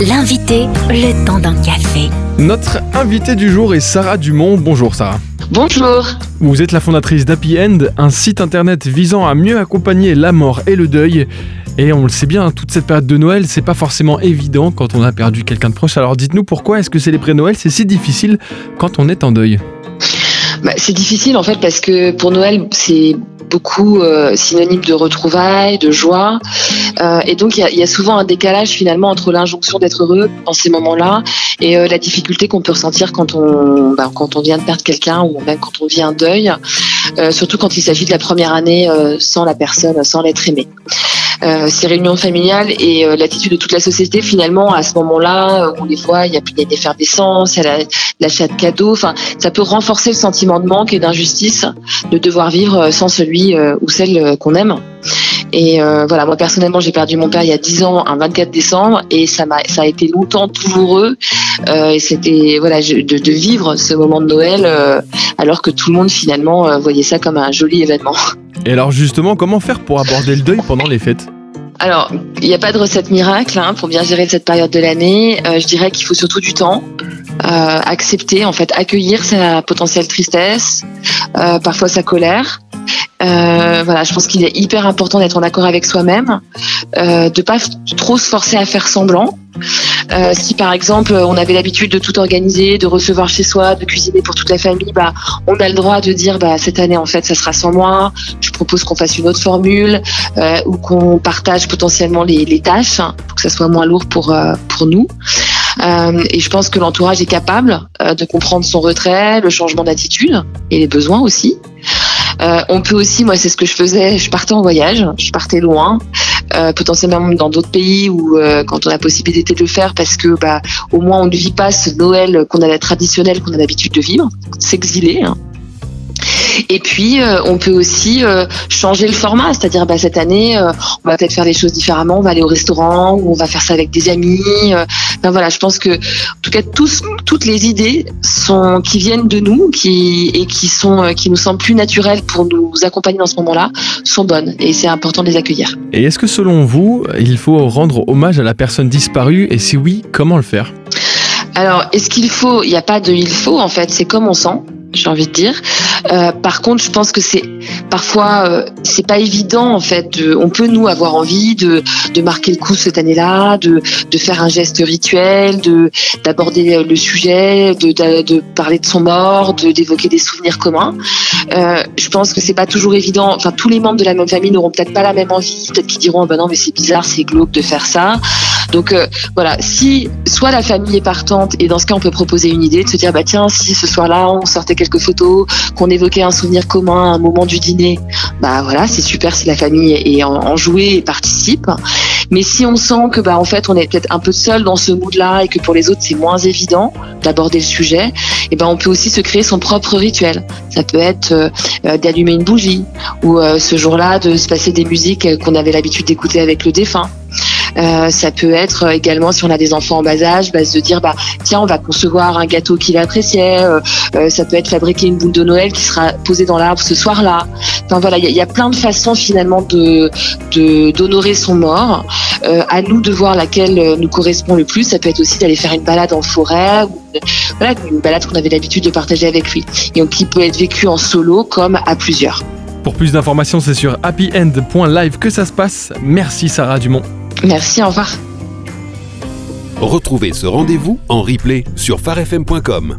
L'invité, le temps d'un café. Notre invité du jour est Sarah Dumont. Bonjour Sarah. Bonjour. Vous êtes la fondatrice d'Happy End, un site internet visant à mieux accompagner la mort et le deuil. Et on le sait bien, toute cette période de Noël, c'est pas forcément évident quand on a perdu quelqu'un de proche. Alors dites-nous pourquoi est-ce que célébrer Noël, c'est si difficile quand on est en deuil? Bah, c'est difficile en fait parce que pour Noël, c'est beaucoup euh, synonyme de retrouvailles, de joie. Euh, et donc il y a, souvent un décalage finalement entre l'injonction d'être heureux dans ces moments-là et euh, la difficulté qu'on peut ressentir quand on, bah, quand on vient de perdre quelqu'un ou même quand on vit un deuil, surtout quand il s'agit de la première année sans la personne, sans l'être aimé. Euh, ces réunions familiales et euh, l'attitude de toute la société finalement à ce moment-là, euh, on les voit, il y a, il y a une effervescence, il y a la- l'achat de cadeaux, enfin ça peut renforcer le sentiment de manque et d'injustice de devoir vivre sans celui euh, ou celle qu'on aime. Et euh, voilà, moi personnellement, j'ai perdu mon père il y a 10 ans, un 24 décembre, et ça m'a, ça a été longtemps douloureux. Euh, et c'était voilà je- de, de vivre ce moment de Noël euh, alors que tout le monde finalement voyait ça comme un joli événement. Et alors justement, comment faire pour aborder le deuil pendant les fêtes? Alors, il n'y a pas de recette miracle hein, pour bien gérer cette période de l'année. Euh, je dirais qu'il faut surtout du temps, euh, accepter, en fait, accueillir sa potentielle tristesse, euh, parfois sa colère. Euh, voilà, je pense qu'il est hyper important d'être en accord avec soi-même, euh, de pas trop se forcer à faire semblant. Euh, si par exemple on avait l'habitude de tout organiser, de recevoir chez soi, de cuisiner pour toute la famille, bah on a le droit de dire bah cette année en fait ça sera sans moi. Je propose qu'on fasse une autre formule euh, ou qu'on partage potentiellement les, les tâches hein, pour que ça soit moins lourd pour euh, pour nous. Euh, et je pense que l'entourage est capable de comprendre son retrait, le changement d'attitude et les besoins aussi. Euh, on peut aussi, moi c'est ce que je faisais, je partais en voyage, je partais loin, euh, potentiellement dans d'autres pays où euh, quand on a possibilité de le faire parce que bah au moins on ne vit pas ce Noël qu'on a traditionnel qu'on a l'habitude de vivre, s'exiler. hein. Et puis euh, on peut aussi euh, changer le format, c'est-à-dire bah, cette année euh, on va peut-être faire les choses différemment, on va aller au restaurant ou on va faire ça avec des amis. euh. Enfin, voilà, je pense que en tout cas tous, toutes les idées sont qui viennent de nous, qui et qui sont euh, qui nous semblent plus naturelles pour nous accompagner dans ce moment-là, sont bonnes et c'est important de les accueillir. Et est-ce que selon vous, il faut rendre hommage à la personne disparue? Et si oui, comment le faire? Alors, est-ce qu'il faut? Il n'y a pas de il faut en fait, c'est comme on sent. J'ai envie de dire. Euh, par contre, je pense que c'est parfois euh, c'est pas évident en fait. On peut nous avoir envie de, de marquer le coup cette année-là, de, de faire un geste rituel, de d'aborder le sujet, de, de, de parler de son mort, d'évoquer des souvenirs communs. Euh, je pense que c'est pas toujours évident. Enfin, tous les membres de la même famille n'auront peut-être pas la même envie. Peut-être qu'ils diront, bah non, mais c'est bizarre, c'est glauque de faire ça. Donc euh, voilà, si soit la famille est partante et dans ce cas on peut proposer une idée de se dire bah tiens si ce soir-là on sortait quelques photos, qu'on évoquait un souvenir commun, un moment du dîner, bah voilà c'est super si la famille est en, en jouée et participe. Mais si on sent que bah en fait on est peut-être un peu seul dans ce mood-là et que pour les autres c'est moins évident d'aborder le sujet, et ben on peut aussi se créer son propre rituel. Ça peut être euh, euh, d'allumer une bougie ou euh, ce jour-là de se passer des musiques qu'on avait l'habitude d'écouter avec le défunt. Euh, ça peut être euh, également si on a des enfants en bas âge, bah, se dire bah tiens on va concevoir un gâteau qu'il appréciait. Euh, ça peut être fabriquer une boule de Noël qui sera posée dans l'arbre ce soir-là. Enfin voilà, il y, a- plein de façons finalement d'honorer son mort. Euh, à nous de voir laquelle nous correspond le plus. Ça peut être aussi d'aller faire une balade en forêt, une, voilà une balade qu'on avait l'habitude de partager avec lui, et donc qui peut être vécue en solo comme à plusieurs. Pour plus d'informations, c'est sur happyend.live que ça se passe. Merci Sarah Dumont. Merci, au revoir. Retrouvez ce rendez-vous en replay sur farfm.com.